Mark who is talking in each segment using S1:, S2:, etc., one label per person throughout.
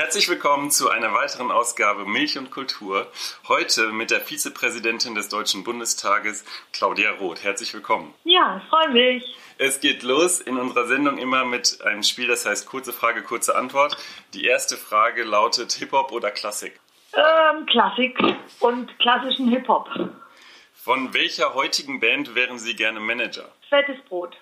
S1: Herzlich willkommen zu einer weiteren Ausgabe Milch und Kultur. Heute mit der Vizepräsidentin des Deutschen Bundestages, Claudia Roth. Herzlich willkommen.
S2: Ja, freue mich.
S1: Es geht los in unserer Sendung immer mit einem Spiel, das heißt kurze Frage, kurze Antwort. Die erste Frage lautet Hip-Hop oder Klassik?
S2: Ähm, Klassik und klassischen Hip-Hop.
S1: Von welcher heutigen Band wären Sie gerne Manager?
S2: Fettes Brot.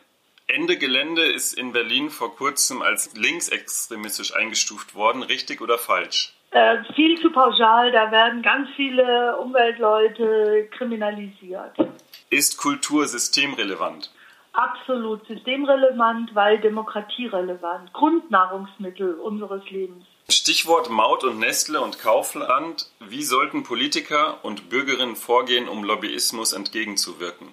S1: Ende Gelände ist in Berlin vor kurzem als linksextremistisch eingestuft worden. Richtig oder falsch?
S2: Äh, viel zu pauschal, da werden ganz viele Umweltleute kriminalisiert.
S1: Ist Kultur systemrelevant?
S2: Absolut systemrelevant, weil demokratierelevant. Grundnahrungsmittel unseres Lebens.
S1: Stichwort Maut und Nestle und Kaufland. Wie sollten Politiker und Bürgerinnen vorgehen, um Lobbyismus entgegenzuwirken?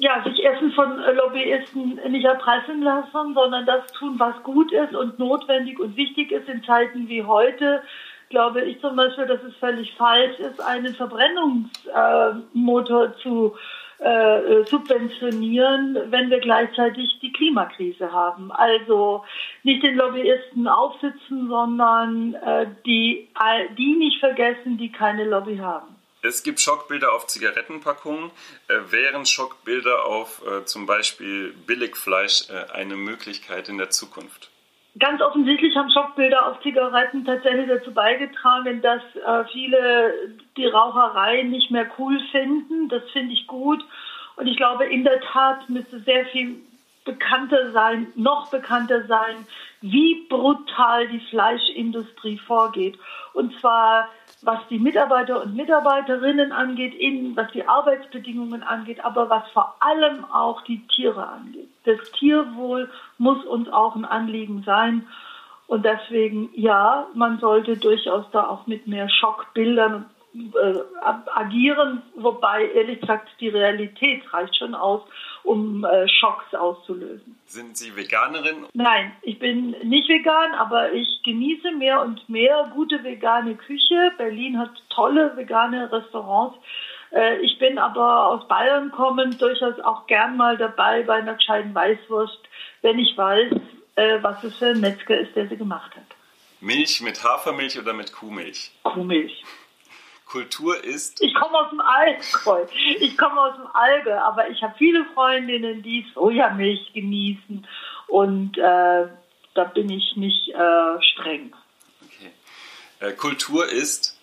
S2: Ja, sich Essen von äh, Lobbyisten nicht erpressen lassen, sondern das tun, was gut ist und notwendig und wichtig ist in Zeiten wie heute. Glaube ich zum Beispiel, dass es völlig falsch ist, einen Verbrennungsmotor äh, zu äh, subventionieren, wenn wir gleichzeitig die Klimakrise haben. Also nicht den Lobbyisten aufsitzen, sondern äh, die, die nicht vergessen, die keine Lobby haben.
S1: Es gibt Schockbilder auf Zigarettenpackungen. Äh, wären Schockbilder auf äh, zum Beispiel Billigfleisch äh, eine Möglichkeit in der Zukunft?
S2: Ganz offensichtlich haben Schockbilder auf Zigaretten tatsächlich dazu beigetragen, dass äh, viele die Raucherei nicht mehr cool finden. Das finde ich gut. Und ich glaube, in der Tat müsste sehr viel bekannter sein, noch bekannter sein, wie brutal die Fleischindustrie vorgeht. Und zwar was die Mitarbeiter und Mitarbeiterinnen angeht, in, was die Arbeitsbedingungen angeht, aber was vor allem auch die Tiere angeht. Das Tierwohl muss uns auch ein Anliegen sein. Und deswegen, ja, man sollte durchaus da auch mit mehr Schockbildern äh, agieren, wobei ehrlich gesagt die Realität reicht schon aus, um äh, Schocks auszulösen.
S1: Sind Sie Veganerin?
S2: Nein, ich bin nicht vegan, aber ich genieße mehr und mehr gute vegane Küche. Berlin hat tolle vegane Restaurants. Äh, ich bin aber aus Bayern kommend durchaus auch gern mal dabei bei einer gescheiten Weißwurst, wenn ich weiß, äh, was es für ein Metzger ist, der sie gemacht hat.
S1: Milch mit Hafermilch oder mit Kuhmilch?
S2: Kuhmilch.
S1: Kultur ist.
S2: Ich komme aus dem Allgäu. Ich komme aus dem Allgäu, aber ich habe viele Freundinnen, die Sojamilch genießen und äh, da bin ich nicht äh, streng.
S1: Okay. Äh, Kultur ist.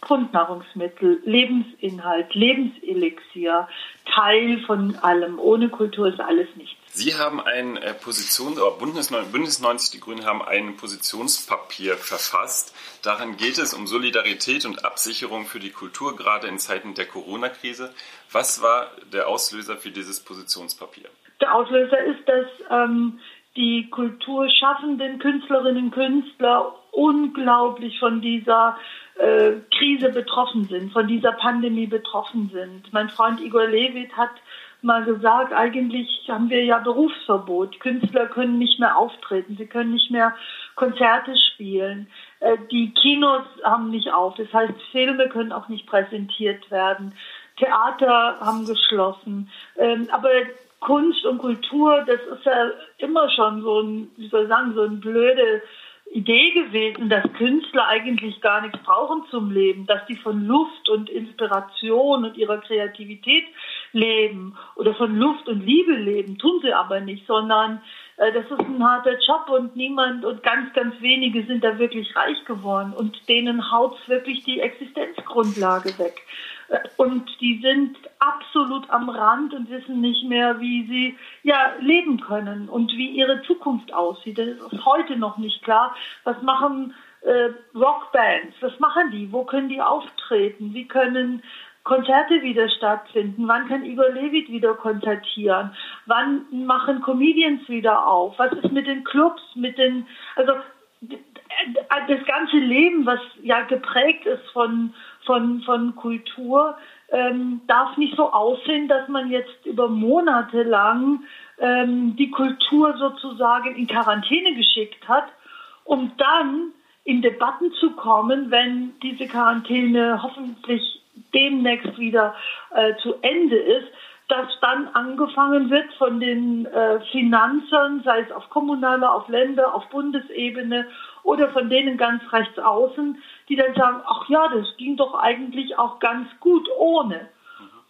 S2: Grundnahrungsmittel, Lebensinhalt, Lebenselixier, Teil von allem. Ohne Kultur ist alles nichts.
S1: Sie haben ein äh, Position, oder Bündnis, Bündnis 90 Die Grünen haben ein Positionspapier verfasst. Darin geht es um Solidarität und Absicherung für die Kultur, gerade in Zeiten der Corona-Krise. Was war der Auslöser für dieses Positionspapier?
S2: Der Auslöser ist, dass ähm, die kulturschaffenden Künstlerinnen und Künstler unglaublich von dieser äh, Krise betroffen sind, von dieser Pandemie betroffen sind. Mein Freund Igor Levit hat mal gesagt, eigentlich haben wir ja Berufsverbot. Künstler können nicht mehr auftreten, sie können nicht mehr Konzerte spielen. Äh, die Kinos haben nicht auf, das heißt, Filme können auch nicht präsentiert werden. Theater haben geschlossen. Ähm, aber Kunst und Kultur, das ist ja immer schon so ein, wie soll ich sagen, so ein blöde Idee gewesen, dass Künstler eigentlich gar nichts brauchen zum Leben, dass die von Luft und Inspiration und ihrer Kreativität leben oder von Luft und Liebe leben, tun sie aber nicht, sondern äh, das ist ein harter Job und niemand und ganz, ganz wenige sind da wirklich reich geworden und denen haut wirklich die Existenzgrundlage weg. Und die sind absolut am Rand und wissen nicht mehr, wie sie ja leben können und wie ihre Zukunft aussieht. Das ist heute noch nicht klar. Was machen äh, Rockbands? Was machen die? Wo können die auftreten? Wie können Konzerte wieder stattfinden? Wann kann Igor Levit wieder konzertieren? Wann machen Comedians wieder auf? Was ist mit den Clubs, mit den, also das ganze Leben, was ja geprägt ist von, von, von Kultur, ähm, darf nicht so aussehen, dass man jetzt über Monate lang ähm, die Kultur sozusagen in Quarantäne geschickt hat, um dann in Debatten zu kommen, wenn diese Quarantäne hoffentlich demnächst wieder äh, zu Ende ist, dass dann angefangen wird von den äh, Finanzern, sei es auf kommunaler, auf Länder, auf Bundesebene oder von denen ganz rechts außen, die dann sagen, ach ja, das ging doch eigentlich auch ganz gut ohne.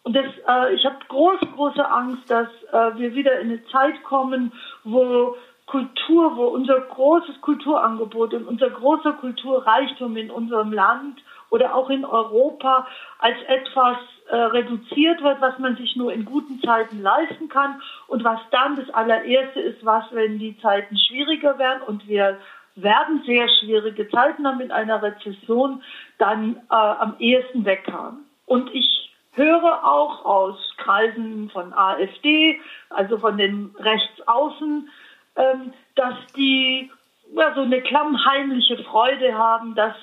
S2: Und das, äh, ich habe große, große Angst, dass äh, wir wieder in eine Zeit kommen, wo Kultur, wo unser großes Kulturangebot und unser großer Kulturreichtum in unserem Land oder auch in Europa als etwas äh, reduziert wird, was man sich nur in guten Zeiten leisten kann und was dann das allererste ist, was, wenn die Zeiten schwieriger werden und wir werden sehr schwierige Zeiten haben mit einer Rezession, dann äh, am ehesten wegkamen. Und ich höre auch aus Kreisen von AfD, also von den Rechtsaußen, ähm, dass die ja, so eine klammheimliche Freude haben, dass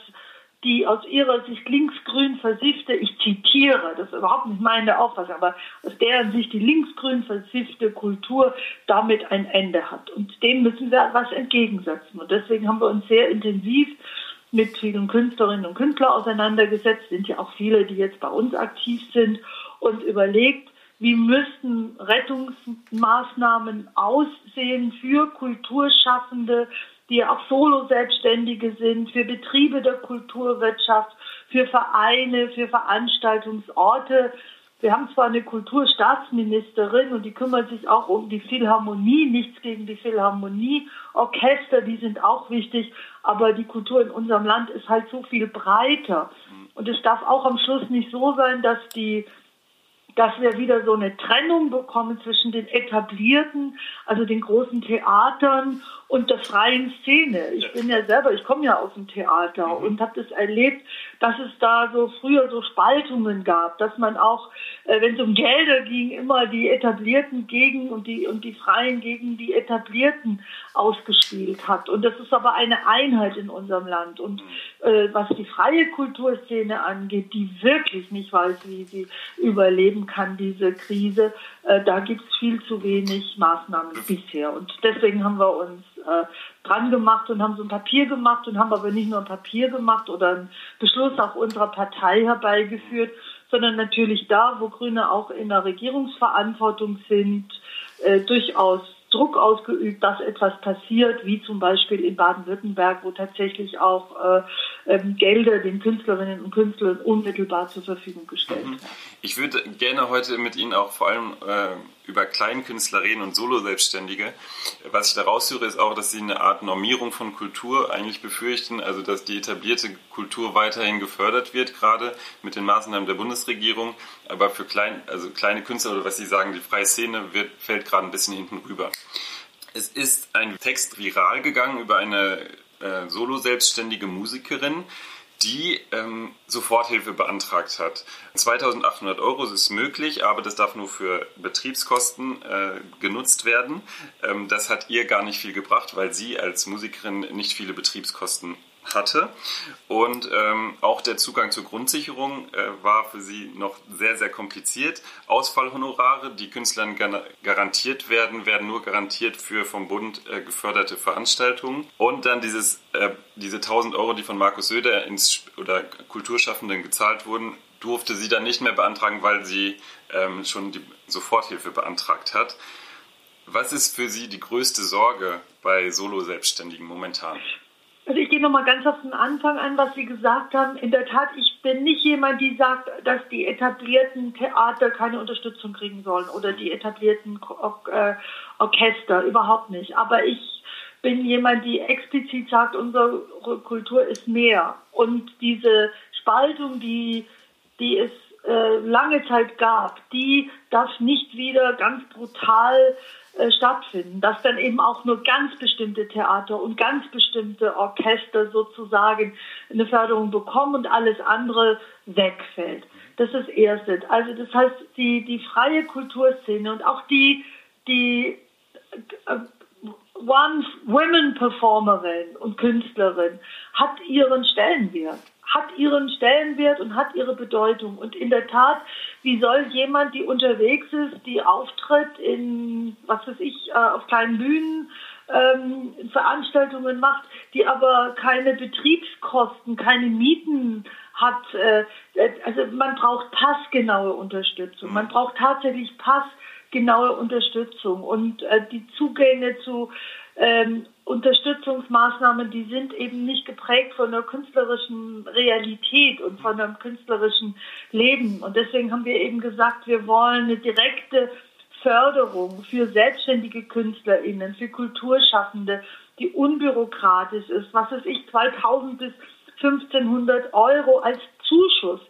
S2: die aus ihrer Sicht linksgrün versiffte, ich zitiere, das ist überhaupt nicht meine Auffassung, aber aus deren Sicht die linksgrün versiffte Kultur damit ein Ende hat. Und dem müssen wir was entgegensetzen. Und deswegen haben wir uns sehr intensiv mit vielen Künstlerinnen und Künstlern auseinandergesetzt, sind ja auch viele, die jetzt bei uns aktiv sind und überlegt, wie müssten Rettungsmaßnahmen aussehen für Kulturschaffende, die auch Solo-Selbstständige sind, für Betriebe der Kulturwirtschaft, für Vereine, für Veranstaltungsorte. Wir haben zwar eine Kulturstaatsministerin und die kümmert sich auch um die Philharmonie, nichts gegen die Philharmonie, Orchester, die sind auch wichtig, aber die Kultur in unserem Land ist halt so viel breiter. Und es darf auch am Schluss nicht so sein, dass die dass wir wieder so eine Trennung bekommen zwischen den etablierten, also den großen Theatern und der freien Szene. Ich bin ja selber, ich komme ja aus dem Theater mhm. und habe das erlebt, dass es da so früher so Spaltungen gab, dass man auch, äh, wenn es um Gelder ging, immer die Etablierten gegen und die und die Freien gegen die Etablierten ausgespielt hat. Und das ist aber eine Einheit in unserem Land. Und mhm. äh, was die freie Kulturszene angeht, die wirklich nicht weiß, wie sie überleben kann, diese Krise, äh, da gibt es viel zu wenig Maßnahmen bisher. Und deswegen haben wir uns äh, dran gemacht und haben so ein Papier gemacht und haben aber nicht nur ein Papier gemacht oder einen Beschluss auch unserer Partei herbeigeführt, sondern natürlich da, wo Grüne auch in der Regierungsverantwortung sind, äh, durchaus Druck ausgeübt, dass etwas passiert, wie zum Beispiel in Baden-Württemberg, wo tatsächlich auch äh, ähm, Gelder den Künstlerinnen und Künstlern unmittelbar zur Verfügung gestellt mhm.
S1: Ich würde gerne heute mit Ihnen auch vor allem äh, über Kleinkünstler reden und Solo-Selbstständige. Was ich da raushöre, ist auch, dass Sie eine Art Normierung von Kultur eigentlich befürchten, also dass die etablierte Kultur weiterhin gefördert wird, gerade mit den Maßnahmen der Bundesregierung, aber für klein, also kleine Künstler oder was Sie sagen, die freie Szene wird, fällt gerade ein bisschen hinten rüber. Es ist ein Text viral gegangen über eine äh, solo-selbstständige Musikerin, die ähm, Soforthilfe beantragt hat. 2800 Euro ist möglich, aber das darf nur für Betriebskosten äh, genutzt werden. Ähm, das hat ihr gar nicht viel gebracht, weil sie als Musikerin nicht viele Betriebskosten hatte. Und ähm, auch der Zugang zur Grundsicherung äh, war für sie noch sehr, sehr kompliziert. Ausfallhonorare, die Künstlern garantiert werden, werden nur garantiert für vom Bund äh, geförderte Veranstaltungen. Und dann dieses, äh, diese 1000 Euro, die von Markus Söder ins, oder Kulturschaffenden gezahlt wurden, durfte sie dann nicht mehr beantragen, weil sie ähm, schon die Soforthilfe beantragt hat. Was ist für Sie die größte Sorge bei Solo-Selbstständigen momentan?
S2: Nochmal ganz auf den Anfang an, was Sie gesagt haben. In der Tat, ich bin nicht jemand, die sagt, dass die etablierten Theater keine Unterstützung kriegen sollen oder die etablierten Or äh, Orchester, überhaupt nicht. Aber ich bin jemand, die explizit sagt, unsere Kultur ist mehr. Und diese Spaltung, die, die es äh, lange Zeit gab, die darf nicht wieder ganz brutal äh, stattfinden, dass dann eben auch nur ganz bestimmte Theater und ganz bestimmte Orchester sozusagen eine Förderung bekommen und alles andere wegfällt. Das ist das Erste. Also das heißt, die, die freie Kulturszene und auch die, die äh, One-Women-Performerin und Künstlerin hat ihren Stellenwert hat ihren Stellenwert und hat ihre Bedeutung. Und in der Tat, wie soll jemand, die unterwegs ist, die auftritt in, was weiß ich, äh, auf kleinen Bühnen, ähm, Veranstaltungen macht, die aber keine Betriebskosten, keine Mieten hat. Äh, also man braucht passgenaue Unterstützung. Man braucht tatsächlich passgenaue Unterstützung und äh, die Zugänge zu ähm, Unterstützungsmaßnahmen, die sind eben nicht geprägt von einer künstlerischen Realität und von einem künstlerischen Leben. Und deswegen haben wir eben gesagt, wir wollen eine direkte Förderung für selbstständige KünstlerInnen, für Kulturschaffende, die unbürokratisch ist, was weiß ich, 2000 bis 1500 Euro als Zuschuss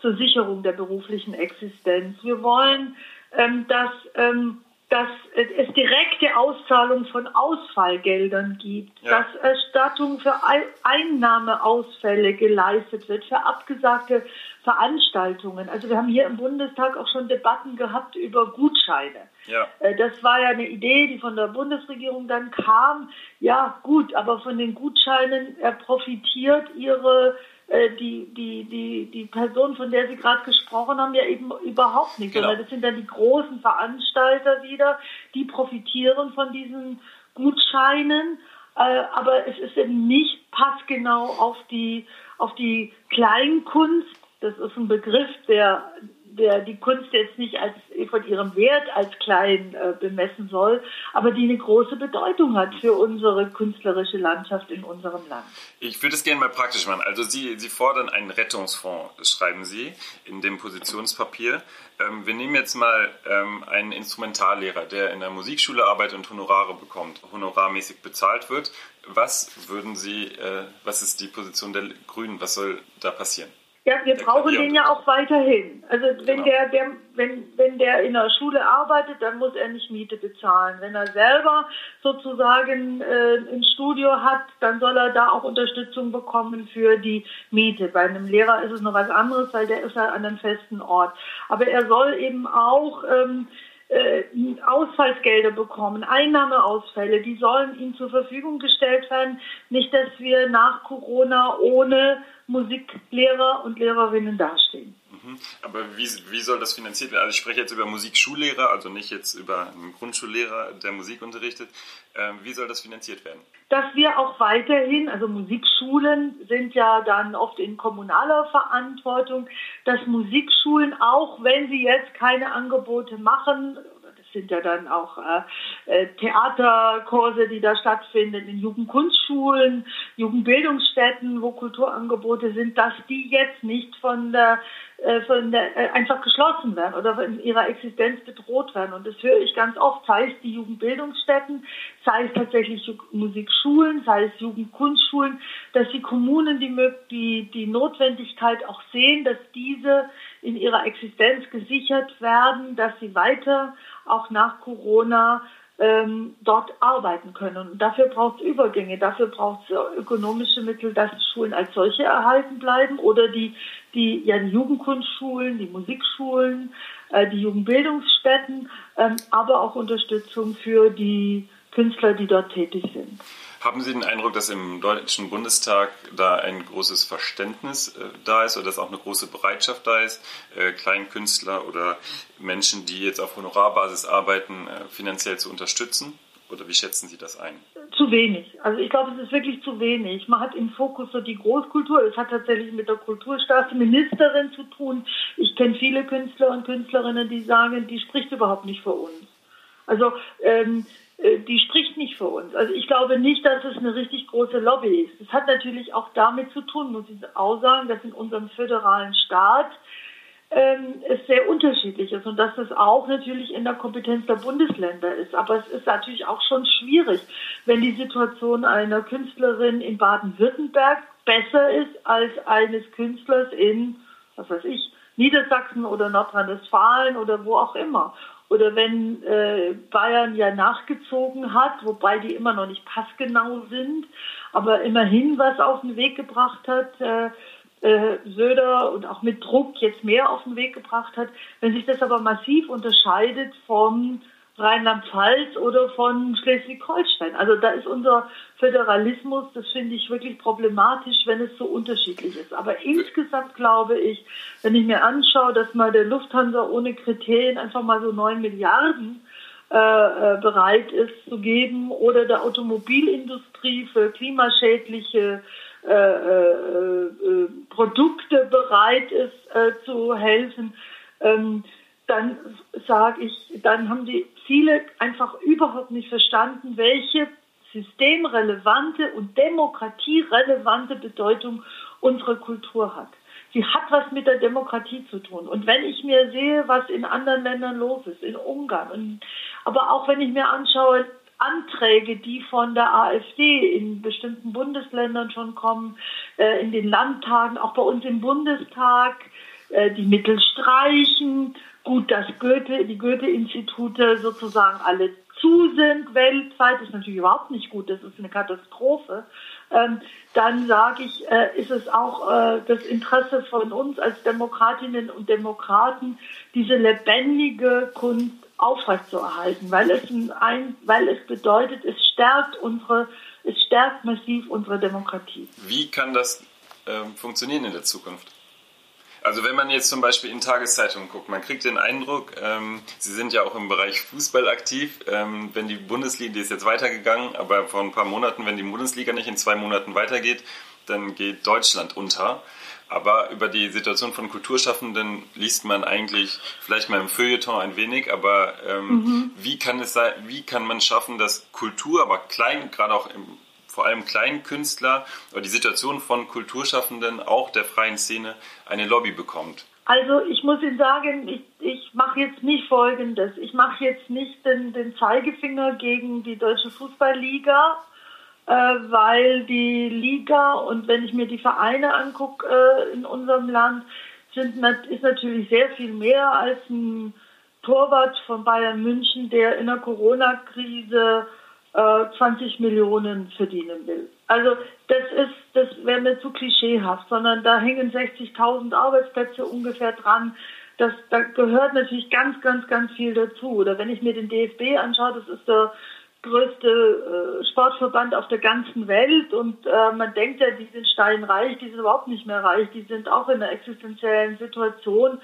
S2: zur Sicherung der beruflichen Existenz. Wir wollen, ähm, dass ähm, dass es direkte Auszahlung von Ausfallgeldern gibt, ja. dass Erstattung für Einnahmeausfälle geleistet wird, für abgesagte Veranstaltungen. Also wir haben hier im Bundestag auch schon Debatten gehabt über Gutscheine. Ja. Äh, das war ja eine Idee, die von der Bundesregierung dann kam. Ja, gut, aber von den Gutscheinen profitiert ihre die, die, die, die Person, von der Sie gerade gesprochen haben, ja eben überhaupt nicht. Genau. das sind dann die großen Veranstalter wieder, die profitieren von diesen Gutscheinen. Äh, aber es ist eben nicht passgenau auf die, auf die Kleinkunst. Das ist ein Begriff, der der die Kunst jetzt nicht als von ihrem Wert als klein äh, bemessen soll, aber die eine große Bedeutung hat für unsere künstlerische Landschaft in unserem Land.
S1: Ich würde es gerne mal praktisch machen. Also Sie, Sie fordern einen Rettungsfonds, schreiben Sie in dem Positionspapier. Ähm, wir nehmen jetzt mal ähm, einen Instrumentallehrer, der in der Musikschule arbeitet und Honorare bekommt, honorarmäßig bezahlt wird. Was würden Sie, äh, was ist die Position der Grünen? Was soll da passieren?
S2: Ja, wir brauchen den ja auch weiterhin. Also wenn genau. der, der, wenn, wenn der in der Schule arbeitet, dann muss er nicht Miete bezahlen. Wenn er selber sozusagen äh, ein Studio hat, dann soll er da auch Unterstützung bekommen für die Miete. Bei einem Lehrer ist es noch was anderes, weil der ist ja an einem festen Ort. Aber er soll eben auch ähm, äh, Ausfallsgelder bekommen, Einnahmeausfälle, die sollen ihm zur Verfügung gestellt werden. Nicht, dass wir nach Corona ohne Musiklehrer und Lehrerinnen dastehen.
S1: Mhm. Aber wie, wie soll das finanziert werden? Also ich spreche jetzt über Musikschullehrer, also nicht jetzt über einen Grundschullehrer, der Musik unterrichtet. Ähm, wie soll das finanziert werden?
S2: Dass wir auch weiterhin, also Musikschulen sind ja dann oft in kommunaler Verantwortung, dass Musikschulen, auch wenn sie jetzt keine Angebote machen, sind ja dann auch äh, äh, Theaterkurse, die da stattfinden, in Jugendkunstschulen, Jugendbildungsstätten, wo Kulturangebote sind, dass die jetzt nicht von der, äh, von der äh, einfach geschlossen werden oder in ihrer Existenz bedroht werden. Und das höre ich ganz oft, sei es die Jugendbildungsstätten, sei es tatsächlich Musikschulen, sei es Jugendkunstschulen, dass die Kommunen die, die, die Notwendigkeit auch sehen, dass diese in ihrer Existenz gesichert werden, dass sie weiter auch nach Corona ähm, dort arbeiten können. Und dafür braucht es Übergänge, dafür braucht es ökonomische Mittel, dass die Schulen als solche erhalten bleiben oder die, die, ja, die Jugendkunstschulen, die Musikschulen, äh, die Jugendbildungsstätten, ähm, aber auch Unterstützung für die Künstler, die dort tätig sind.
S1: Haben Sie den Eindruck, dass im Deutschen Bundestag da ein großes Verständnis äh, da ist oder dass auch eine große Bereitschaft da ist, äh, Kleinkünstler oder Menschen, die jetzt auf Honorarbasis arbeiten, äh, finanziell zu unterstützen? Oder wie schätzen Sie das ein?
S2: Zu wenig. Also ich glaube, es ist wirklich zu wenig. Man hat im Fokus so die Großkultur. Es hat tatsächlich mit der Kulturstaatsministerin zu tun. Ich kenne viele Künstler und Künstlerinnen, die sagen, die spricht überhaupt nicht für uns. Also ähm, äh, die spricht nicht für uns. Also ich glaube nicht, dass es eine richtig große Lobby ist. Es hat natürlich auch damit zu tun, muss ich auch sagen, dass in unserem föderalen Staat ähm, es sehr unterschiedlich ist und dass das auch natürlich in der Kompetenz der Bundesländer ist. Aber es ist natürlich auch schon schwierig, wenn die Situation einer Künstlerin in Baden-Württemberg besser ist als eines Künstlers in, was weiß ich, Niedersachsen oder Nordrhein-Westfalen oder wo auch immer. Oder wenn äh, Bayern ja nachgezogen hat, wobei die immer noch nicht passgenau sind, aber immerhin was auf den Weg gebracht hat, äh, äh, Söder und auch mit Druck jetzt mehr auf den Weg gebracht hat. Wenn sich das aber massiv unterscheidet vom Rheinland-Pfalz oder von Schleswig-Holstein. Also da ist unser Föderalismus, das finde ich wirklich problematisch, wenn es so unterschiedlich ist. Aber insgesamt glaube ich, wenn ich mir anschaue, dass mal der Lufthansa ohne Kriterien einfach mal so neun Milliarden äh, äh, bereit ist zu geben oder der Automobilindustrie für klimaschädliche äh, äh, äh Produkte bereit ist äh, zu helfen, ähm, dann sage ich, dann haben die viele einfach überhaupt nicht verstanden, welche systemrelevante und demokratierelevante Bedeutung unsere Kultur hat. Sie hat was mit der Demokratie zu tun. Und wenn ich mir sehe, was in anderen Ländern los ist, in Ungarn, und, aber auch wenn ich mir anschaue, Anträge, die von der AfD in bestimmten Bundesländern schon kommen, äh, in den Landtagen, auch bei uns im Bundestag, äh, die Mittel streichen. Gut, dass Goethe, die Goethe-Institute sozusagen alle zu sind weltweit, ist natürlich überhaupt nicht gut, das ist eine Katastrophe. Ähm, dann sage ich, äh, ist es auch äh, das Interesse von uns als Demokratinnen und Demokraten, diese lebendige Kunst aufrechtzuerhalten, weil es ein, weil es bedeutet, es stärkt unsere, es stärkt massiv unsere Demokratie.
S1: Wie kann das äh, funktionieren in der Zukunft? Also wenn man jetzt zum Beispiel in Tageszeitungen guckt, man kriegt den Eindruck, ähm, Sie sind ja auch im Bereich Fußball aktiv. Ähm, wenn die Bundesliga, die ist jetzt weitergegangen, aber vor ein paar Monaten, wenn die Bundesliga nicht in zwei Monaten weitergeht, dann geht Deutschland unter. Aber über die Situation von Kulturschaffenden liest man eigentlich vielleicht mal im Feuilleton ein wenig, aber ähm, mhm. wie kann es sein, wie kann man schaffen, dass Kultur, aber klein, gerade auch im vor allem kleinen Künstler oder die Situation von Kulturschaffenden, auch der freien Szene, eine Lobby bekommt?
S2: Also ich muss Ihnen sagen, ich, ich mache jetzt nicht Folgendes. Ich mache jetzt nicht den, den Zeigefinger gegen die Deutsche Fußballliga, äh, weil die Liga und wenn ich mir die Vereine angucke äh, in unserem Land, sind, ist natürlich sehr viel mehr als ein Torwart von Bayern München, der in der Corona-Krise 20 äh, Millionen verdienen will. Also das ist, das wäre mir zu klischeehaft, sondern da hängen 60.000 Arbeitsplätze ungefähr dran. Das, da gehört natürlich ganz, ganz, ganz viel dazu. Oder wenn ich mir den DFB anschaue, das ist der größte äh, Sportverband auf der ganzen Welt und äh, man denkt ja, die sind steinreich, die sind überhaupt nicht mehr reich, die sind auch in einer existenziellen Situation.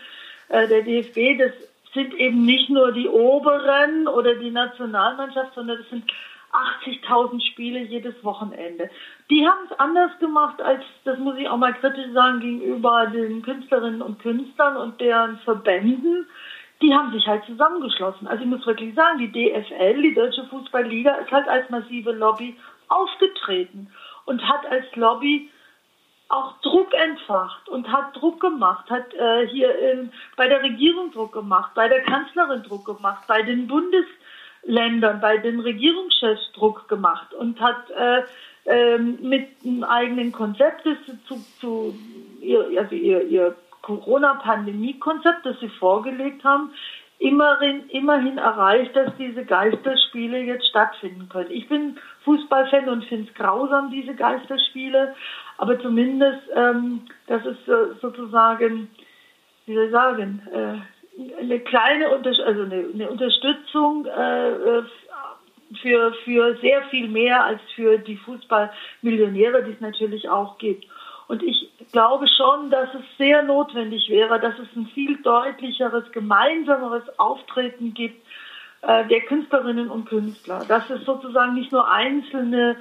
S2: Äh, der DFB, das sind eben nicht nur die Oberen oder die Nationalmannschaft, sondern das sind 80.000 Spiele jedes Wochenende. Die haben es anders gemacht als, das muss ich auch mal kritisch sagen, gegenüber den Künstlerinnen und Künstlern und deren Verbänden. Die haben sich halt zusammengeschlossen. Also ich muss wirklich sagen, die DFL, die Deutsche Fußballliga, ist halt als massive Lobby aufgetreten und hat als Lobby auch Druck entfacht und hat Druck gemacht, hat äh, hier in, bei der Regierung Druck gemacht, bei der Kanzlerin Druck gemacht, bei den Bundes Ländern bei den Regierungschefs Druck gemacht und hat äh, äh, mit einem eigenen Konzept, zu, zu ihr, also ihr, ihr Corona-Pandemie-Konzept, das sie vorgelegt haben, immerhin, immerhin erreicht, dass diese Geisterspiele jetzt stattfinden können. Ich bin Fußballfan und finde es grausam, diese Geisterspiele, aber zumindest, ähm, das ist äh, sozusagen, wie soll ich sagen, äh, eine kleine also eine, eine Unterstützung äh, äh, für, für sehr viel mehr als für die Fußballmillionäre, die es natürlich auch gibt. Und ich glaube schon, dass es sehr notwendig wäre, dass es ein viel deutlicheres, gemeinsameres Auftreten gibt äh, der Künstlerinnen und Künstler. Dass es sozusagen nicht nur einzelne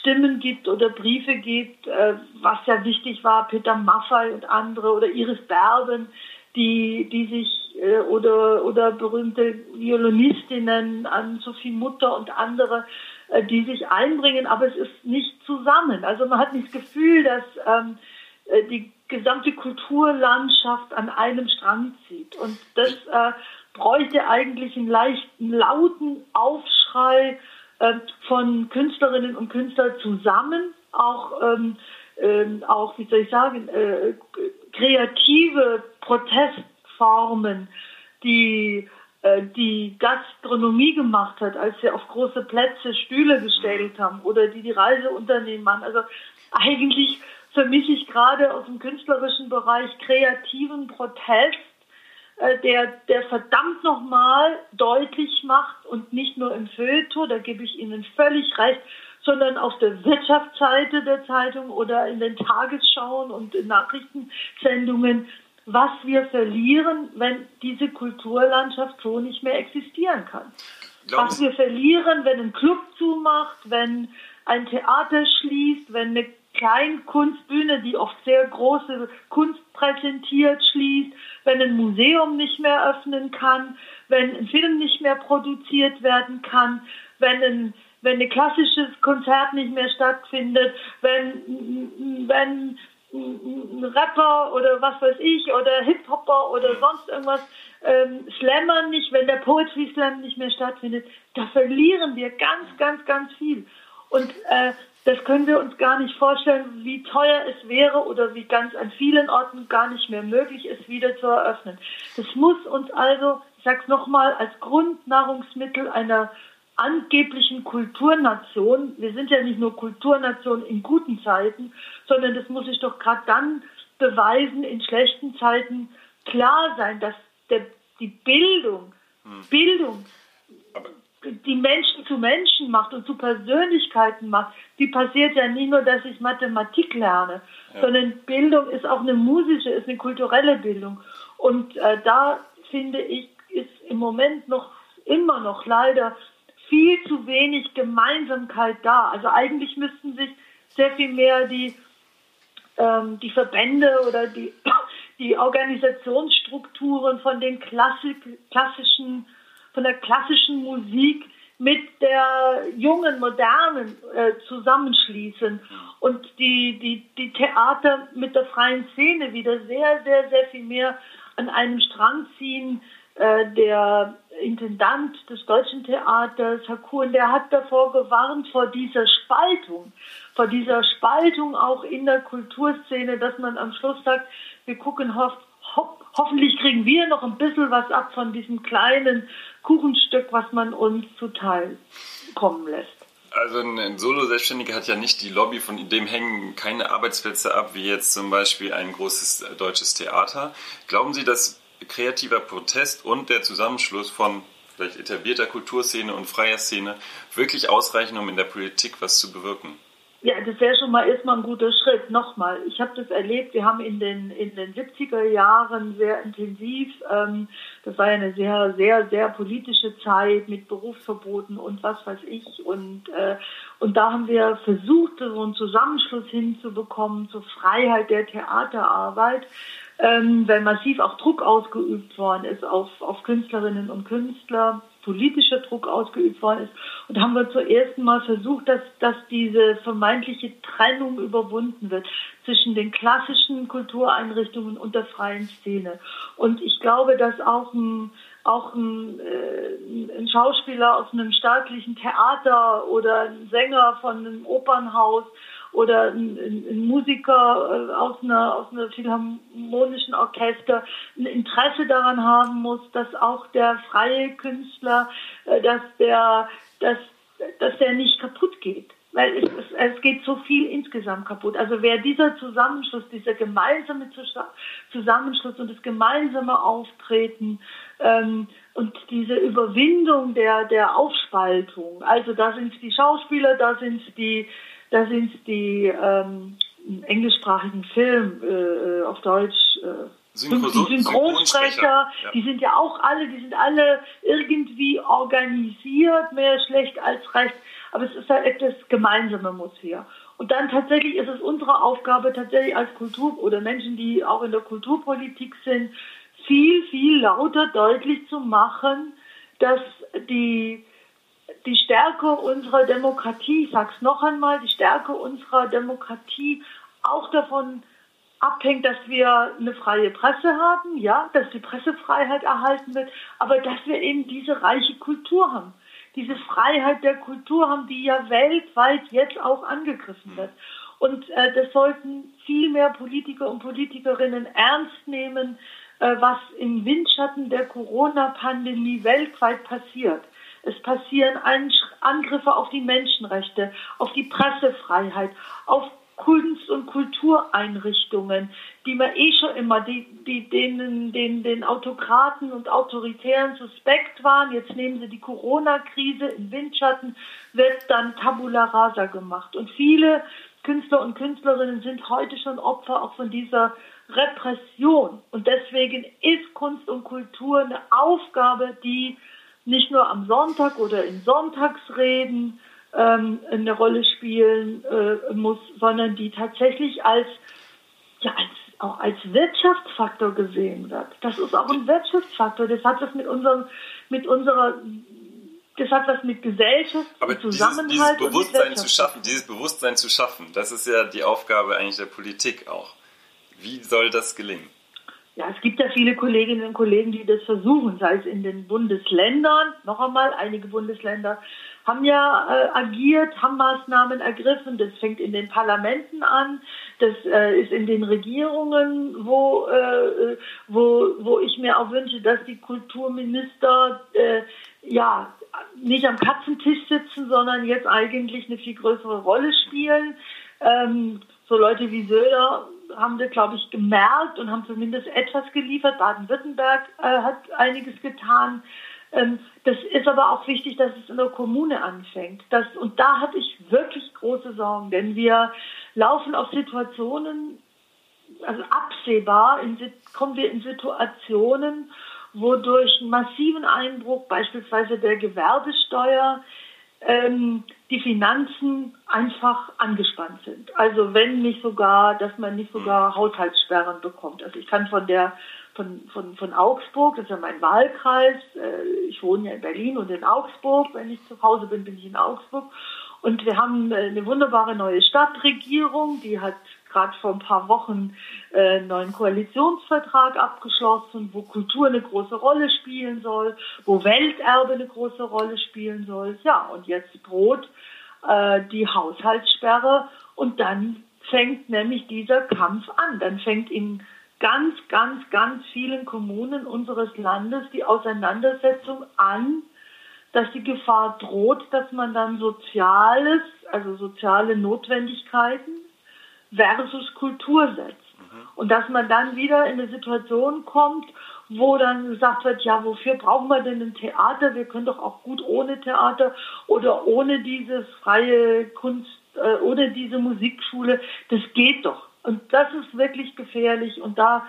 S2: Stimmen gibt oder Briefe gibt, äh, was ja wichtig war, Peter Maffay und andere oder Iris Berben, die, die sich äh, oder, oder berühmte Violinistinnen an Sophie Mutter und andere, äh, die sich einbringen, aber es ist nicht zusammen. Also man hat nicht das Gefühl, dass ähm, äh, die gesamte Kulturlandschaft an einem Strang zieht. Und das äh, bräuchte eigentlich einen leichten, lauten Aufschrei äh, von Künstlerinnen und Künstlern zusammen, auch, ähm, äh, auch wie soll ich sagen, äh, kreative Protestformen, die äh, die Gastronomie gemacht hat, als sie auf große Plätze Stühle gestellt haben oder die die Reiseunternehmen machen. Also eigentlich vermisse ich gerade aus dem künstlerischen Bereich kreativen Protest, äh, der, der verdammt nochmal deutlich macht und nicht nur im Feuilleton, da gebe ich Ihnen völlig recht, sondern auf der Wirtschaftsseite der Zeitung oder in den Tagesschauen und in Nachrichtensendungen, was wir verlieren, wenn diese Kulturlandschaft so nicht mehr existieren kann. Was wir verlieren, wenn ein Club zumacht, wenn ein Theater schließt, wenn eine Kleinkunstbühne, die oft sehr große Kunst präsentiert, schließt, wenn ein Museum nicht mehr öffnen kann, wenn ein Film nicht mehr produziert werden kann, wenn ein wenn ein klassisches Konzert nicht mehr stattfindet, wenn, wenn Rapper oder was weiß ich oder Hip-Hopper oder sonst irgendwas ähm, Slammer nicht, wenn der Poetry Slam nicht mehr stattfindet, da verlieren wir ganz, ganz, ganz viel. Und äh, das können wir uns gar nicht vorstellen, wie teuer es wäre oder wie ganz an vielen Orten gar nicht mehr möglich ist, wieder zu eröffnen. Das muss uns also, ich sag's nochmal, als Grundnahrungsmittel einer angeblichen Kulturnation, wir sind ja nicht nur Kulturnation in guten Zeiten, sondern das muss sich doch gerade dann beweisen, in schlechten Zeiten klar sein, dass der, die Bildung, hm. Bildung, Aber die Menschen zu Menschen macht und zu Persönlichkeiten macht, die passiert ja nicht nur, dass ich Mathematik lerne, ja. sondern Bildung ist auch eine musische, ist eine kulturelle Bildung. Und äh, da finde ich, ist im Moment noch immer noch leider viel zu wenig Gemeinsamkeit da. Also eigentlich müssten sich sehr viel mehr die, ähm, die Verbände oder die, die Organisationsstrukturen von den Klassik, klassischen, von der klassischen Musik mit der jungen, modernen äh, zusammenschließen und die, die, die Theater mit der freien Szene wieder sehr, sehr, sehr viel mehr an einem Strang ziehen, der Intendant des Deutschen Theaters, Herr Kuhn, der hat davor gewarnt, vor dieser Spaltung, vor dieser Spaltung auch in der Kulturszene, dass man am Schluss sagt, wir gucken, ho ho hoffentlich kriegen wir noch ein bisschen was ab von diesem kleinen Kuchenstück, was man uns zuteil kommen lässt.
S1: Also ein Solo-Selbstständiger hat ja nicht die Lobby, von dem hängen keine Arbeitsplätze ab, wie jetzt zum Beispiel ein großes deutsches Theater. Glauben Sie, dass kreativer Protest und der Zusammenschluss von vielleicht etablierter Kulturszene und freier Szene wirklich ausreichen, um in der Politik was zu bewirken?
S2: Ja, das wäre schon mal erstmal ein guter Schritt. Nochmal, ich habe das erlebt, wir haben in den, in den 70er Jahren sehr intensiv, ähm, das war ja eine sehr, sehr, sehr politische Zeit mit Berufsverboten und was weiß ich. Und, äh, und da haben wir versucht, so einen Zusammenschluss hinzubekommen zur Freiheit der Theaterarbeit ähm, weil massiv auch Druck ausgeübt worden ist auf, auf Künstlerinnen und Künstler, politischer Druck ausgeübt worden ist. Und haben wir zum ersten Mal versucht, dass, dass diese vermeintliche Trennung überwunden wird zwischen den klassischen Kultureinrichtungen und der freien Szene. Und ich glaube, dass auch ein, auch ein, äh, ein Schauspieler aus einem staatlichen Theater oder ein Sänger von einem Opernhaus oder ein, ein Musiker äh, aus einer, aus einer philharmonischen Orchester ein Interesse daran haben muss, dass auch der freie Künstler, äh, dass der, dass, dass der nicht kaputt geht. Weil es, es, es geht so viel insgesamt kaputt. Also wer dieser Zusammenschluss, dieser gemeinsame Zusammenschluss und das gemeinsame Auftreten ähm, und diese Überwindung der, der Aufspaltung, also da sind die Schauspieler, da sind die, da sind die ähm, englischsprachigen Film äh, auf Deutsch. Äh, Synchro die Synchronsprecher, ja. die sind ja auch alle, die sind alle irgendwie organisiert, mehr schlecht als recht. Aber es ist halt etwas Gemeinsame muss hier. Und dann tatsächlich ist es unsere Aufgabe, tatsächlich als Kultur oder Menschen, die auch in der Kulturpolitik sind, viel, viel lauter deutlich zu machen, dass die die Stärke unserer Demokratie, ich sage es noch einmal, die Stärke unserer Demokratie auch davon abhängt, dass wir eine freie Presse haben, ja, dass die Pressefreiheit erhalten wird, aber dass wir eben diese reiche Kultur haben, diese Freiheit der Kultur haben, die ja weltweit jetzt auch angegriffen wird. Und äh, das sollten viel mehr Politiker und Politikerinnen ernst nehmen, äh, was im Windschatten der Corona-Pandemie weltweit passiert. Es passieren Angriffe auf die Menschenrechte, auf die Pressefreiheit, auf Kunst- und Kultureinrichtungen, die man eh schon immer, die, die denen, den, den Autokraten und Autoritären suspekt waren. Jetzt nehmen sie die Corona-Krise im Windschatten, wird dann Tabula rasa gemacht. Und viele Künstler und Künstlerinnen sind heute schon Opfer auch von dieser Repression. Und deswegen ist Kunst und Kultur eine Aufgabe, die nicht nur am Sonntag oder in Sonntagsreden ähm, eine Rolle spielen äh, muss, sondern die tatsächlich als, ja, als auch als Wirtschaftsfaktor gesehen wird. Das ist auch ein Wirtschaftsfaktor. Das hat was mit unserem, mit unserer, das hat was mit Gesellschaft,
S1: Aber Zusammenhalt dieses, dieses Bewusstsein zu schaffen, dieses Bewusstsein zu schaffen, das ist ja die Aufgabe eigentlich der Politik auch. Wie soll das gelingen?
S2: Ja, es gibt ja viele Kolleginnen und Kollegen, die das versuchen, sei es in den Bundesländern, noch einmal, einige Bundesländer haben ja äh, agiert, haben Maßnahmen ergriffen. Das fängt in den Parlamenten an, das äh, ist in den Regierungen, wo, äh, wo, wo ich mir auch wünsche, dass die Kulturminister äh, ja nicht am Katzentisch sitzen, sondern jetzt eigentlich eine viel größere Rolle spielen. Ähm, so Leute wie Söder haben das, glaube ich, gemerkt und haben zumindest etwas geliefert. Baden-Württemberg äh, hat einiges getan. Ähm, das ist aber auch wichtig, dass es in der Kommune anfängt. Das, und da hatte ich wirklich große Sorgen, denn wir laufen auf Situationen, also absehbar in, kommen wir in Situationen, wo durch einen massiven Einbruch beispielsweise der Gewerbesteuer ähm, die Finanzen einfach angespannt sind. Also wenn nicht sogar, dass man nicht sogar Haushaltssperren bekommt. Also ich kann von der von, von, von Augsburg, das ist ja mein Wahlkreis. Äh, ich wohne ja in Berlin und in Augsburg. Wenn ich zu Hause bin, bin ich in Augsburg. Und wir haben äh, eine wunderbare neue Stadtregierung, die hat gerade vor ein paar Wochen äh, einen neuen Koalitionsvertrag abgeschlossen, wo Kultur eine große Rolle spielen soll, wo Welterbe eine große Rolle spielen soll. Ja, und jetzt droht äh, die Haushaltssperre und dann fängt nämlich dieser Kampf an. Dann fängt in ganz, ganz, ganz vielen Kommunen unseres Landes die Auseinandersetzung an, dass die Gefahr droht, dass man dann Soziales, also soziale Notwendigkeiten versus Kultur setzt. Und dass man dann wieder in eine Situation kommt, wo dann gesagt wird, ja, wofür brauchen wir denn ein Theater? Wir können doch auch gut ohne Theater oder ohne diese freie Kunst, äh, ohne diese Musikschule. Das geht doch. Und das ist wirklich gefährlich. Und da,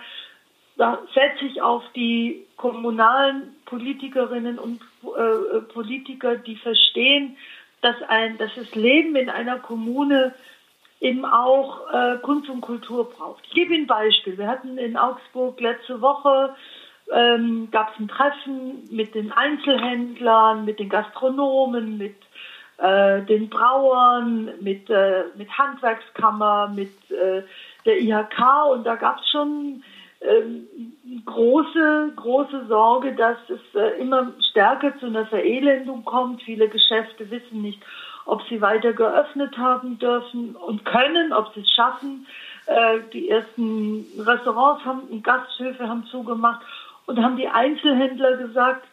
S2: da setze ich auf die kommunalen Politikerinnen und äh, Politiker, die verstehen, dass, ein, dass das Leben in einer Kommune eben auch äh, Kunst und Kultur braucht. Ich gebe Ihnen ein Beispiel. Wir hatten in Augsburg letzte Woche ähm, gab es ein Treffen mit den Einzelhändlern, mit den Gastronomen, mit äh, den Brauern, mit, äh, mit Handwerkskammer, mit äh, der IHK und da gab es schon ähm, große, große Sorge, dass es äh, immer stärker zu einer Verelendung kommt. Viele Geschäfte wissen nicht, ob sie weiter geöffnet haben dürfen und können, ob sie es schaffen. Äh, die ersten Restaurants haben und Gasthöfe haben zugemacht und haben die Einzelhändler gesagt,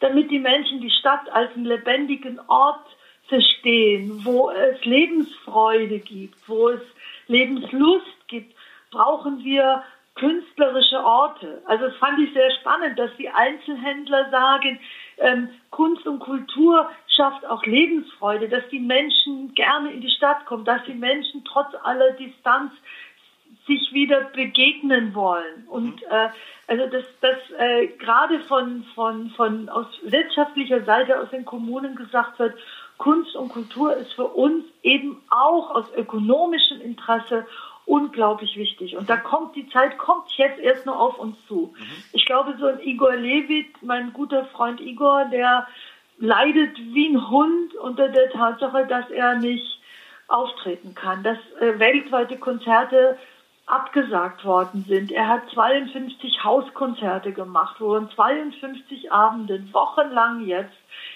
S2: damit die Menschen die Stadt als einen lebendigen Ort verstehen, wo es Lebensfreude gibt, wo es Lebenslust gibt, brauchen wir künstlerische Orte. Also das fand ich sehr spannend, dass die Einzelhändler sagen, ähm, Kunst und Kultur schafft auch Lebensfreude, dass die Menschen gerne in die Stadt kommen, dass die Menschen trotz aller Distanz sich wieder begegnen wollen. Und mhm. äh, also das, das äh, gerade von, von, von aus wirtschaftlicher Seite aus den Kommunen gesagt wird, Kunst und Kultur ist für uns eben auch aus ökonomischem Interesse unglaublich wichtig. Und da kommt die Zeit, kommt jetzt erst noch auf uns zu. Mhm. Ich glaube, so ein Igor Levit, mein guter Freund Igor, der leidet wie ein Hund unter der Tatsache, dass er nicht auftreten kann, dass äh, weltweite Konzerte abgesagt worden sind. Er hat 52 Hauskonzerte gemacht, wo an 52 Abenden, wochenlang jetzt,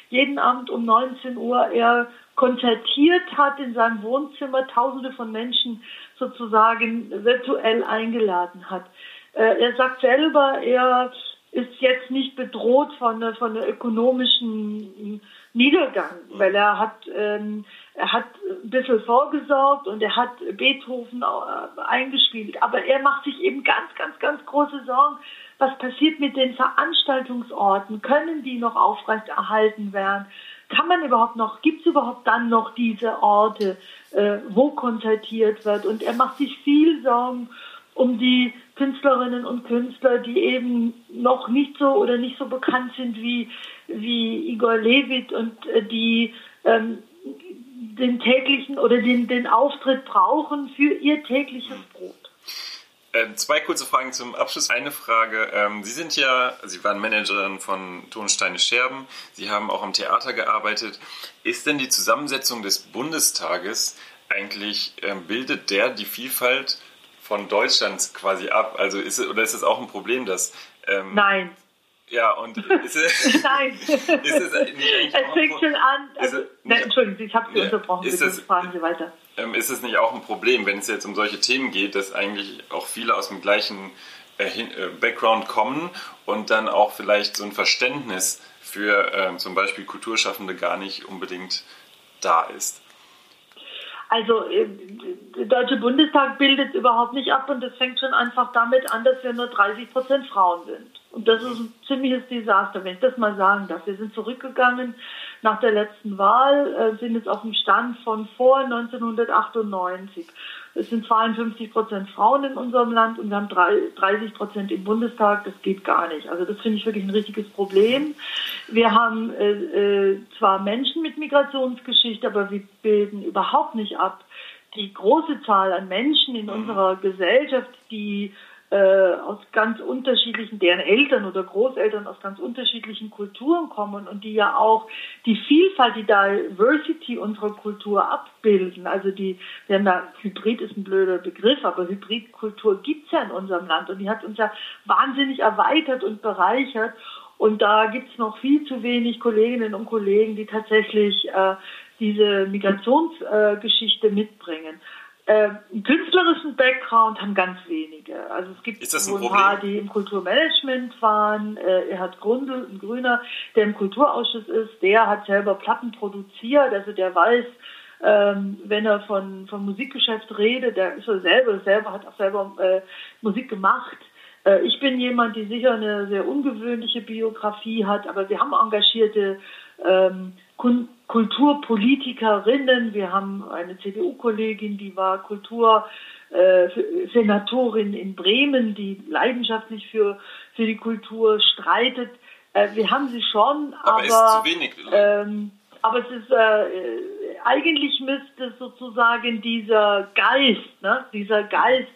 S2: jeden Abend um 19 Uhr er konzertiert hat in seinem Wohnzimmer, tausende von Menschen sozusagen virtuell eingeladen hat. Äh, er sagt selber, er ist jetzt nicht bedroht von, von einer ökonomischen Niedergang, weil er hat, ähm, er hat ein bisschen vorgesorgt und er hat Beethoven äh, eingespielt. Aber er macht sich eben ganz, ganz, ganz große Sorgen, was passiert mit den Veranstaltungsorten? Können die noch aufrechterhalten werden? Kann man überhaupt noch, gibt es überhaupt dann noch diese Orte, äh, wo konzertiert wird? Und er macht sich viel Sorgen um die Künstlerinnen und Künstler, die eben noch nicht so oder nicht so bekannt sind wie, wie Igor Levit und äh, die ähm, den täglichen oder den, den Auftritt brauchen für ihr tägliches Brot.
S1: Ähm, zwei kurze Fragen zum Abschluss. Eine Frage. Ähm, Sie sind ja, Sie waren Managerin von Tonsteine Scherben. Sie haben auch am Theater gearbeitet. Ist denn die Zusammensetzung des Bundestages eigentlich, ähm, bildet der die Vielfalt von Deutschland quasi ab? Also ist es, oder ist es auch ein Problem, dass.
S2: Ähm, Nein.
S1: Ja, und ist es.
S2: Nein. ist es, es fängt schon an. Also, ne, Entschuldigen Sie, ich habe Sie ja, unterbrochen. Bitte das, fragen Sie weiter.
S1: Ähm, ist es nicht auch ein Problem, wenn es jetzt um solche Themen geht, dass eigentlich auch viele aus dem gleichen äh, äh, Background kommen und dann auch vielleicht so ein Verständnis für äh, zum Beispiel Kulturschaffende gar nicht unbedingt da ist?
S2: Also äh, der Deutsche Bundestag bildet überhaupt nicht ab und das fängt schon einfach damit an, dass wir nur 30 Prozent Frauen sind. Und das ist ein ziemliches Desaster, wenn ich das mal sagen darf. Wir sind zurückgegangen nach der letzten Wahl, äh, sind jetzt auf dem Stand von vor 1998. Es sind 52 Prozent Frauen in unserem Land und wir haben 30 Prozent im Bundestag. Das geht gar nicht. Also das finde ich wirklich ein richtiges Problem. Wir haben äh, äh, zwar Menschen mit Migrationsgeschichte, aber wir bilden überhaupt nicht ab die große Zahl an Menschen in mhm. unserer Gesellschaft, die äh, aus ganz unterschiedlichen, deren Eltern oder Großeltern aus ganz unterschiedlichen Kulturen kommen und die ja auch die Vielfalt, die Diversity unserer Kultur abbilden. Also die, wir haben ja, Hybrid ist ein blöder Begriff, aber Hybridkultur gibt's ja in unserem Land und die hat uns ja wahnsinnig erweitert und bereichert. Und da gibt's noch viel zu wenig Kolleginnen und Kollegen, die tatsächlich äh, diese Migrationsgeschichte äh, mitbringen. Äh, künstlerischen Background haben ganz wenige. Also es gibt
S1: ein,
S2: ein paar, die im Kulturmanagement waren. Äh, er hat Grundel, ein Grüner, der im Kulturausschuss ist, der hat selber Platten produziert, also der weiß, ähm, wenn er von, von Musikgeschäft redet, der ist er selber, selber hat auch selber äh, Musik gemacht. Äh, ich bin jemand, die sicher eine sehr ungewöhnliche Biografie hat, aber wir haben engagierte ähm, Kulturpolitikerinnen. Wir haben eine CDU-Kollegin, die war Kultursenatorin äh, in Bremen, die leidenschaftlich für, für die Kultur streitet. Äh, wir haben sie schon, aber, aber, ähm, aber es ist äh, eigentlich müsste sozusagen dieser Geist, ne, dieser Geist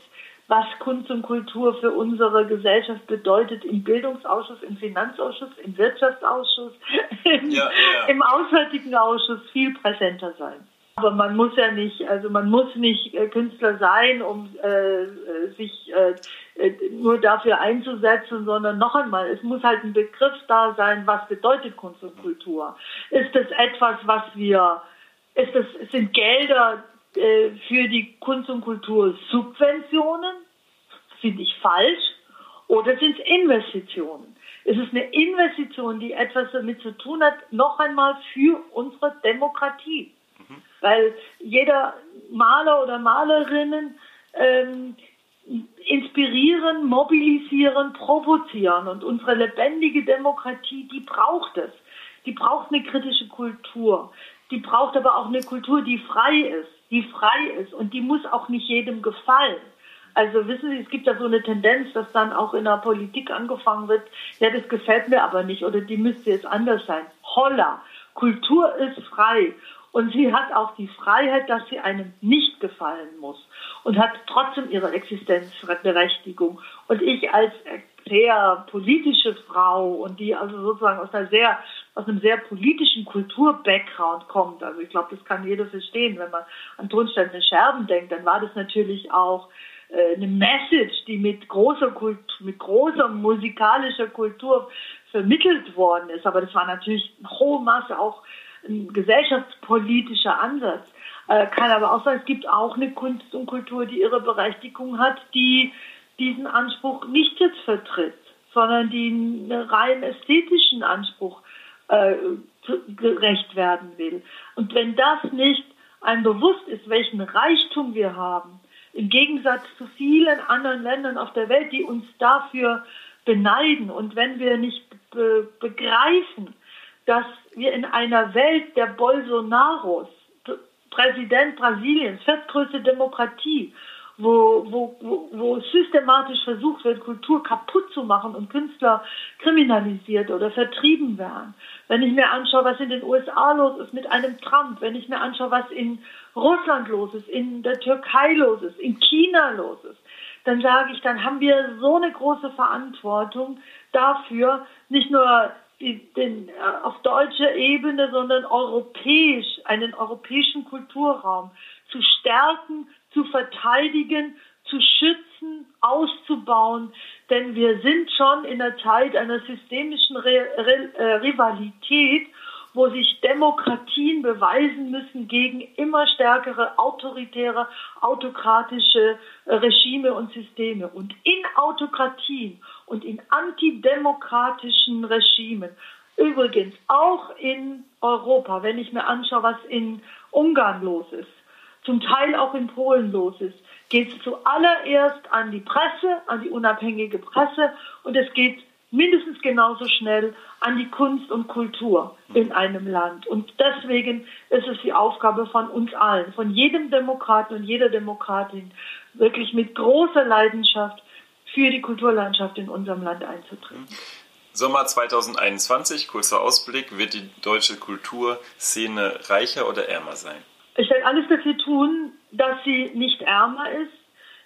S2: was Kunst und Kultur für unsere Gesellschaft bedeutet im Bildungsausschuss, im Finanzausschuss, im Wirtschaftsausschuss, im, ja, ja. im Auswärtigen Ausschuss viel präsenter sein. Aber man muss ja nicht, also man muss nicht äh, Künstler sein, um äh, äh sich äh, äh, nur dafür einzusetzen, sondern noch einmal, es muss halt ein Begriff da sein, was bedeutet Kunst und Kultur. Ist das etwas, was wir, ist das, sind Gelder, äh, für die Kunst und Kultur Subventionen, finde ich falsch, oder sind es Investitionen? Es ist eine Investition, die etwas damit zu tun hat, noch einmal für unsere Demokratie. Mhm. Weil jeder Maler oder Malerinnen ähm, inspirieren, mobilisieren, provozieren. Und unsere lebendige Demokratie, die braucht es. Die braucht eine kritische Kultur. Die braucht aber auch eine Kultur, die frei ist die frei ist und die muss auch nicht jedem gefallen. Also wissen Sie, es gibt ja so eine Tendenz, dass dann auch in der Politik angefangen wird, ja, das gefällt mir aber nicht oder die müsste jetzt anders sein. Holla, Kultur ist frei und sie hat auch die Freiheit, dass sie einem nicht gefallen muss und hat trotzdem ihre Existenzberechtigung. Und ich als sehr politische Frau und die also sozusagen aus einer sehr aus einem sehr politischen Kultur-Background kommt. Also ich glaube, das kann jeder verstehen. Wenn man an Tonsteine Scherben denkt, dann war das natürlich auch äh, eine Message, die mit großer Kultur, mit großer musikalischer Kultur vermittelt worden ist. Aber das war natürlich in hoher Masse auch ein gesellschaftspolitischer Ansatz. Äh, kann aber auch sein, es gibt auch eine Kunst und Kultur, die ihre Berechtigung hat, die diesen Anspruch nicht jetzt vertritt, sondern einen rein ästhetischen Anspruch äh, gerecht werden will. Und wenn das nicht ein bewusst ist, welchen Reichtum wir haben, im Gegensatz zu vielen anderen Ländern auf der Welt, die uns dafür beneiden, und wenn wir nicht be begreifen, dass wir in einer Welt der Bolsonaros, Präsident Brasiliens, viertgrößte Demokratie, wo, wo, wo, wo systematisch versucht wird, Kultur kaputt zu machen und Künstler kriminalisiert oder vertrieben werden. Wenn ich mir anschaue, was in den USA los ist mit einem Trump, wenn ich mir anschaue, was in Russland los ist, in der Türkei los ist, in China los ist, dann sage ich, dann haben wir so eine große Verantwortung dafür, nicht nur den, äh, auf deutscher Ebene, sondern europäisch, einen europäischen Kulturraum zu stärken, zu verteidigen, zu schützen, auszubauen. Denn wir sind schon in der Zeit einer systemischen äh, Rivalität, wo sich Demokratien beweisen müssen gegen immer stärkere autoritäre, autokratische äh, Regime und Systeme. Und in Autokratien und in antidemokratischen Regimen, übrigens auch in Europa, wenn ich mir anschaue, was in Ungarn los ist, zum Teil auch in Polen los ist, geht es zuallererst an die Presse, an die unabhängige Presse und es geht mindestens genauso schnell an die Kunst und Kultur in einem Land. Und deswegen ist es die Aufgabe von uns allen, von jedem Demokraten und jeder Demokratin, wirklich mit großer Leidenschaft für die Kulturlandschaft in unserem Land einzutreten.
S1: Sommer 2021, kurzer Ausblick, wird die deutsche Kulturszene reicher oder ärmer sein?
S2: Ich werde alles dafür tun, dass sie nicht ärmer ist.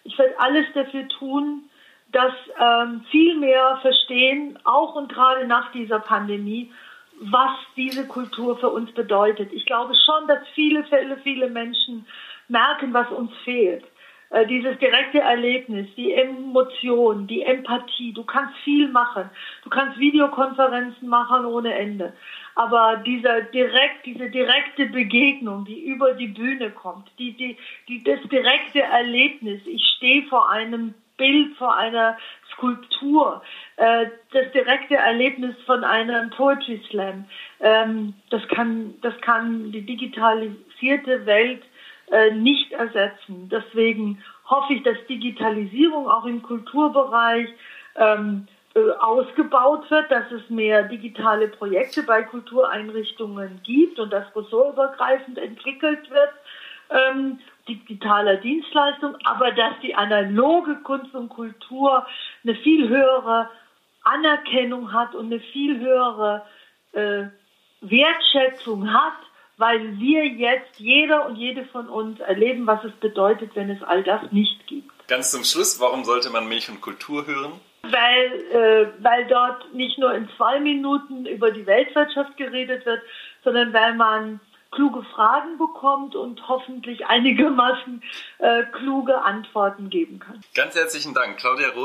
S2: Ich werde alles dafür tun, dass ähm, viel mehr verstehen, auch und gerade nach dieser Pandemie, was diese Kultur für uns bedeutet. Ich glaube schon, dass viele, viele, viele Menschen merken, was uns fehlt. Äh, dieses direkte Erlebnis, die Emotion, die Empathie. Du kannst viel machen. Du kannst Videokonferenzen machen ohne Ende. Aber dieser direkt, diese direkte Begegnung, die über die Bühne kommt, die, die, die, das direkte Erlebnis. Ich stehe vor einem Bild, vor einer Skulptur, äh, das direkte Erlebnis von einem Poetry Slam. Ähm, das kann, das kann die digitalisierte Welt äh, nicht ersetzen. Deswegen hoffe ich, dass Digitalisierung auch im Kulturbereich ähm, äh, ausgebaut wird, dass es mehr digitale Projekte bei Kultureinrichtungen gibt und das ressortübergreifend entwickelt wird, ähm, digitaler Dienstleistung, aber dass die analoge Kunst und Kultur eine viel höhere Anerkennung hat und eine viel höhere äh, Wertschätzung hat, weil wir jetzt, jeder und jede von uns, erleben, was es bedeutet, wenn es all das nicht gibt.
S1: Ganz zum Schluss, warum sollte man Milch und Kultur hören?
S2: weil, äh, weil dort nicht nur in zwei Minuten über die Weltwirtschaft geredet wird, sondern weil man kluge Fragen bekommt und hoffentlich einigermaßen äh, kluge Antworten geben kann.
S1: Ganz herzlichen Dank, Claudia Roth.